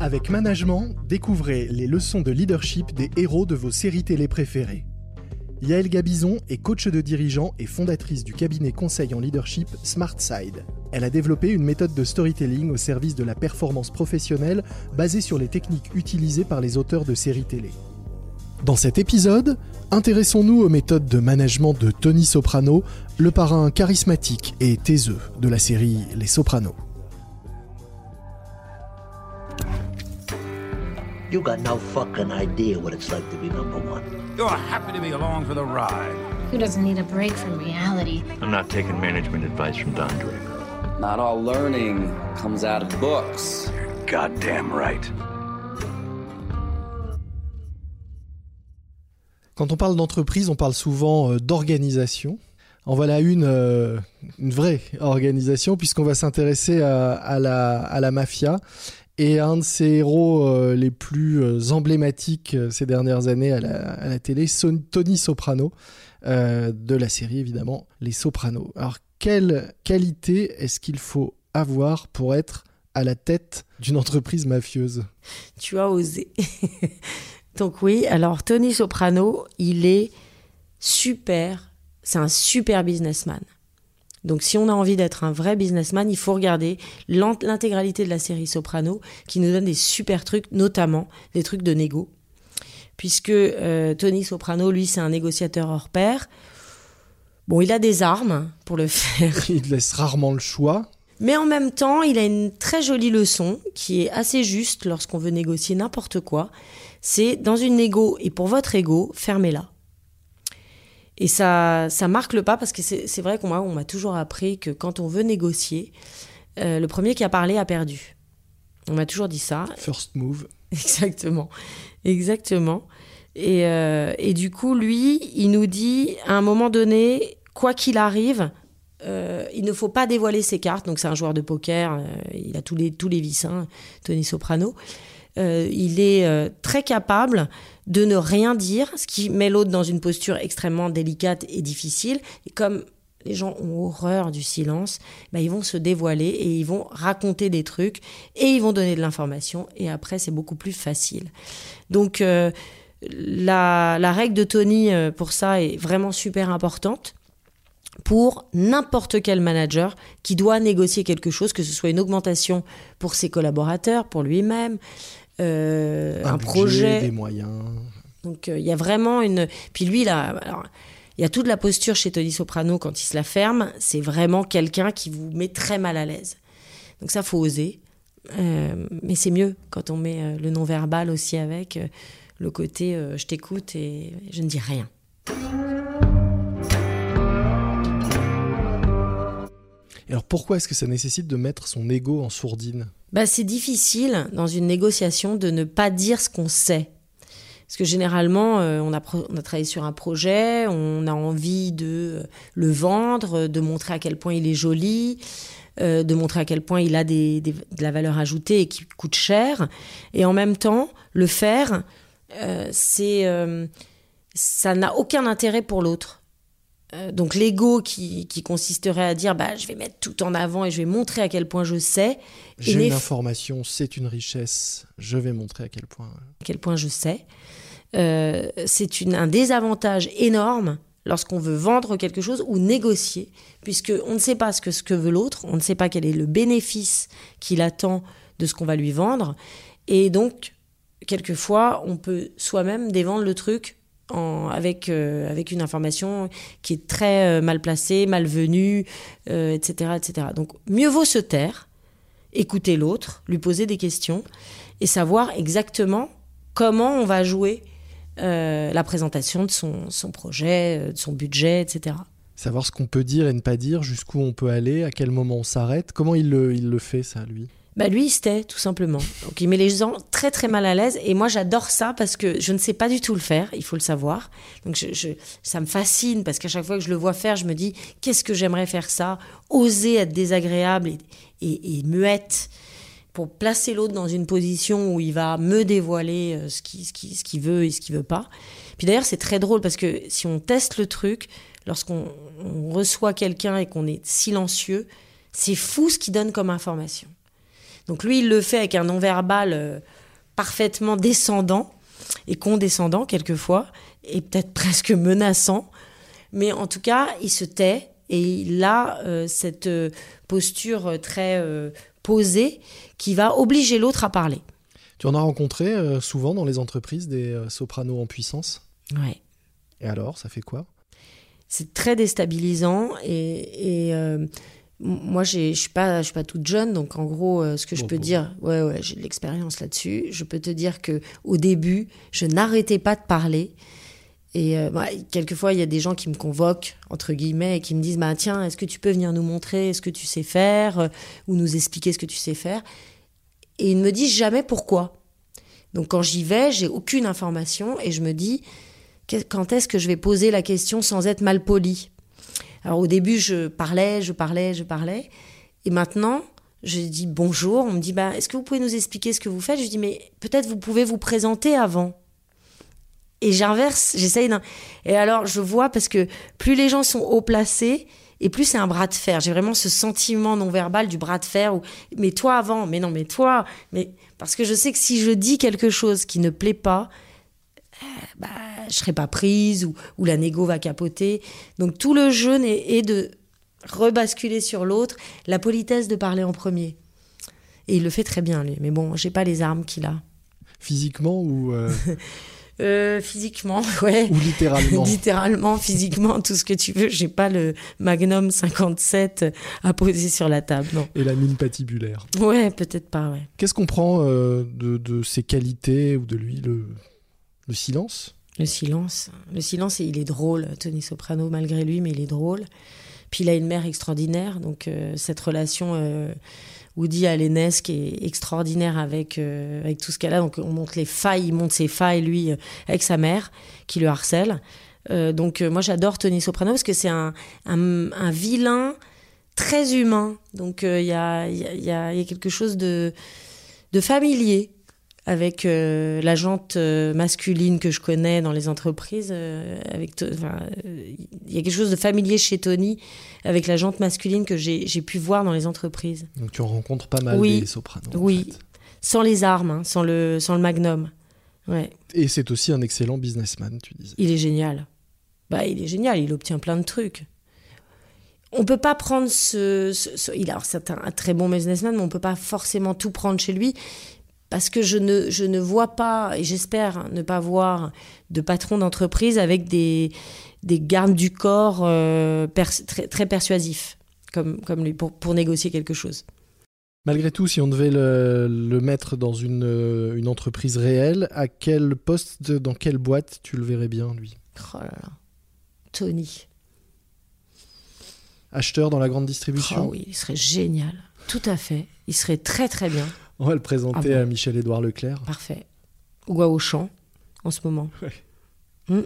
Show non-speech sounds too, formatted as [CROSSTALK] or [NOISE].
Avec Management, découvrez les leçons de leadership des héros de vos séries télé préférées. Yael Gabizon est coach de dirigeants et fondatrice du cabinet conseil en leadership SmartSide. Elle a développé une méthode de storytelling au service de la performance professionnelle basée sur les techniques utilisées par les auteurs de séries télé. Dans cet épisode, intéressons-nous aux méthodes de management de Tony Soprano, le parrain charismatique et taiseux de la série Les Sopranos. You got no fucking idea what it's like to be number one. You're happy to be along for the ride. Who doesn't need a break from reality? I'm not taking management advice from Don Draper. Not all learning comes out of books. Goddamn right. Quand on parle d'entreprise, on parle souvent euh, d'organisation. En voilà une, euh, une vraie organisation, puisqu'on va s'intéresser à, la, mafia. Et un de ses héros euh, les plus emblématiques ces dernières années à la, télé, Son- Tony Soprano, de la série évidemment Les Sopranos. Alors, quelle qualité est-ce qu'il faut avoir pour être à la tête d'une entreprise mafieuse? Tu as osé. [LAUGHS] Donc oui, alors Tony Soprano, il est super, c'est un super businessman. Donc si on a envie d'être un vrai businessman, il faut regarder l'intégralité de la série Soprano qui nous donne des super trucs, notamment des trucs de négo. Puisque euh, Tony Soprano, lui, c'est un négociateur hors pair. Bon, il a des armes pour le [LAUGHS] faire. Il laisse rarement le choix. Mais en même temps, il a une très jolie leçon qui est assez juste lorsqu'on veut négocier n'importe quoi. C'est dans une négo et pour votre ego, fermez-la. Et ça, ça marque le pas parce que c'est vrai qu'on m'a on m'a toujours appris que quand on veut négocier, euh, le premier qui a parlé a perdu. On m'a toujours dit ça. First move. [LAUGHS] Exactement, exactement. Et, euh, et du coup, lui, il nous dit, à un moment donné, quoi qu'il arrive, euh, il ne faut pas dévoiler ses cartes. Donc c'est un joueur de poker, euh, il a tous les, tous les vices, hein, Tony Soprano. Euh, il est très capable de ne rien dire, ce qui met l'autre dans une posture extrêmement délicate et difficile. Et comme les gens ont horreur du silence, bah, ils vont se dévoiler et ils vont raconter des trucs et ils vont donner de l'information et après c'est beaucoup plus facile. Donc la, la règle de Tony pour ça est vraiment super importante pour n'importe quel manager qui doit négocier quelque chose, que ce soit une augmentation pour ses collaborateurs, pour lui-même, euh, un, budget, projet. Des moyens. Donc euh, il y a vraiment une. Puis lui, là, alors, il y a toute la posture chez Tony Soprano quand il se la ferme. C'est vraiment quelqu'un qui vous met très mal à l'aise. Donc ça, faut oser. Euh, mais c'est mieux quand on met euh, le non-verbal aussi avec le côté je t'écoute et je ne dis rien. Alors pourquoi est-ce que ça nécessite de mettre son ego en sourdine? Bah, c'est difficile dans une négociation de ne pas dire ce qu'on sait. Parce que généralement, euh, on, a travaillé sur un projet, on a envie de euh, le vendre, de montrer à quel point il est joli, euh, de montrer à quel point il a de la valeur ajoutée et qui coûte cher. Et en même temps, le faire, euh, euh, ça n'a aucun intérêt pour l'autre. Euh, donc l'ego qui, qui consisterait à dire bah, je vais mettre tout en avant et je vais montrer à quel point je sais, J'ai une information, c'est une richesse. Je vais montrer à quel point. à quel point je sais. Euh, c'est un désavantage énorme lorsqu'on veut vendre quelque chose ou négocier, puisque on ne sait pas ce que, ce que veut l'autre, on ne sait pas quel est le bénéfice qu'il attend de ce qu'on va lui vendre, et donc quelquefois on peut soi-même dévendre le truc avec, euh, avec une information qui est très euh, mal placée, malvenue, euh, etc., etc. Donc mieux vaut se taire, écouter l'autre, lui poser des questions et savoir exactement comment on va jouer euh, la présentation de son, son projet, de son budget, etc. Savoir ce qu'on peut dire et ne pas dire, jusqu'où on peut aller, à quel moment on s'arrête. Comment il le, il le fait, ça, lui? Bah lui, il se tait, tout simplement. Donc il met les gens très très mal à l'aise. Et moi, j'adore ça parce que je ne sais pas du tout le faire, il faut le savoir. Donc ça me fascine parce qu'à chaque fois que je le vois faire, je me dis, qu'est-ce que j'aimerais faire ça? Oser être désagréable et, et, et muette pour placer l'autre dans une position où il va me dévoiler euh, ce qu'il ce qui, ce qu'il veut et ce qu'il veut pas. Puis d'ailleurs, c'est très drôle parce que si on teste le truc, lorsqu'on on reçoit quelqu'un et qu'on est silencieux, c'est fou ce qu'il donne comme information. Donc lui, il le fait avec un non-verbal euh, parfaitement descendant et condescendant quelquefois, et peut-être [LAUGHS] presque menaçant. Mais en tout cas, il se tait et il a euh, cette euh, posture très euh, posée qui va obliger l'autre à parler. Tu en as rencontré euh, souvent dans les entreprises des sopranos en puissance? Ouais. Et alors, ça fait quoi? C'est très déstabilisant et, moi je suis pas suis pas toute jeune donc en gros euh, ce que je Bon, peux bon. dire ouais ouais j'ai de l'expérience là-dessus. Je peux te dire que au début je n'arrêtais pas de parler. Et euh, bah, quelquefois il y a des gens qui me convoquent entre guillemets et qui me disent bah tiens est-ce que tu peux venir nous montrer ce que tu sais faire euh, ou nous expliquer ce que tu sais faire? Et ils ne me disent jamais pourquoi. Donc quand j'y vais j'ai aucune information et je me dis quand est-ce que je vais poser la question sans être mal poli Alors au début, je parlais, je parlais, je parlais. Et maintenant, je dis bonjour. On me dit, bah, est-ce que vous pouvez nous expliquer ce que vous faites? Je dis, mais peut-être vous pouvez vous présenter avant. Et j'inverse, j'essaye d'un... Et alors, je vois parce que plus les gens sont haut placés, et plus c'est un bras de fer. J'ai vraiment ce sentiment non verbal du bras de fer où, mais toi avant, mais non, mais toi, mais parce que je sais que si je dis quelque chose qui ne plaît pas, bah, je serai pas prise ou, ou la négo va capoter. Donc tout le jeu est, de rebasculer sur l'autre, la politesse de parler en premier. Et il le fait très bien lui. Mais bon, j'ai pas les armes qu'il a. Physiquement ou, euh, [LAUGHS] Euh, physiquement, [LAUGHS] ouais. ou littéralement [LAUGHS] Littéralement, physiquement, tout ce que tu veux. J'ai pas le Magnum 57 à poser sur la table, non. Et la mine patibulaire. Ouais, peut-être pas, ouais. Qu'est-ce qu'on prend euh, de, de ses qualités ou de lui le, le silence Le silence. Le silence, et il est drôle, Tony Soprano, malgré lui, mais il est drôle. Puis il a une mère extraordinaire, donc euh, cette relation euh, Woody Allenesque est extraordinaire avec, euh, avec tout ce qu'elle a. Donc on montre les failles, il montre ses failles, lui, euh, avec sa mère, qui le harcèle. Donc moi j'adore Tony Soprano parce que c'est un, un, vilain très humain. Donc il y, a, y, a, y a quelque chose de, de familier avec euh, la jante euh, masculine que je connais dans les entreprises. euh, avec enfin, il y a quelque chose de familier chez Tony avec la jante masculine que j'ai pu voir dans les entreprises. Donc tu en rencontres pas mal Oui. des sopranos. en Oui. fait. Sans les armes, hein, sans, le, sans le magnum. Ouais, Et c'est aussi un excellent businessman, tu disais. il est génial. Bah, il est génial, il obtient plein de trucs. On peut pas prendre ce. ce- ce- il a, alors, c'est un, un très bon businessman, mais on peut pas forcément tout prendre chez lui. Parce que je ne, je ne vois pas, et j'espère ne pas voir, de patron d'entreprise avec des, des gardes du corps euh, très, très persuasifs, comme, comme lui, pour, pour négocier quelque chose. Malgré tout, si on devait le, le mettre dans une, euh, une entreprise réelle, à quel poste, dans quelle boîte tu le verrais bien, lui? Oh là là. Tony. Acheteur dans la grande distribution? Oh oui, il serait génial. Tout à fait. Il serait très très bien. On va le présenter Ah bon à Michel-Édouard Leclerc. Parfait. Ou à Auchan, en ce moment. Ouais. Hmm.